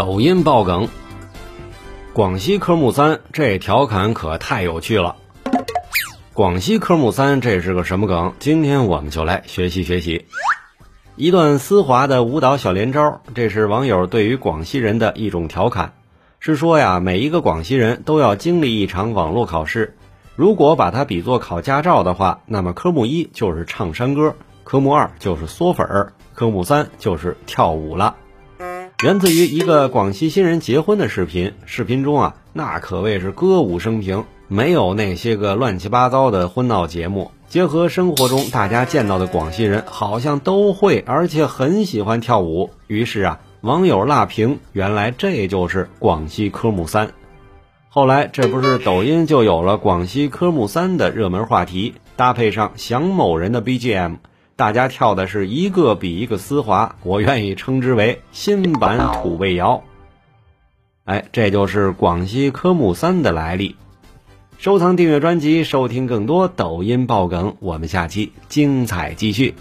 抖音爆梗，广西科目三这调侃可太有趣了。广西科目三这是个什么梗？今天我们就来学习学习。一段丝滑的舞蹈小连招，这是网友对于广西人的一种调侃，是说呀，每一个广西人都要经历一场网络考试。如果把它比作考驾照的话，那么科目一就是唱山歌，科目二就是嗦粉儿，科目三就是跳舞了。源自于一个广西新人结婚的视频，视频中啊，那可谓是歌舞升平，没有那些个乱七八糟的婚闹节目。结合生活中大家见到的广西人，好像都会，而且很喜欢跳舞。于是啊，网友辣评，原来这就是广西科目三。后来这不是抖音就有了广西科目三的热门话题，搭配上想某人的 BGM。大家跳的是一个比一个丝滑，我愿意称之为新版土味谣。哎，这就是广西科目三的来历。收藏订阅专辑，收听更多抖音爆梗。我们下期精彩继续。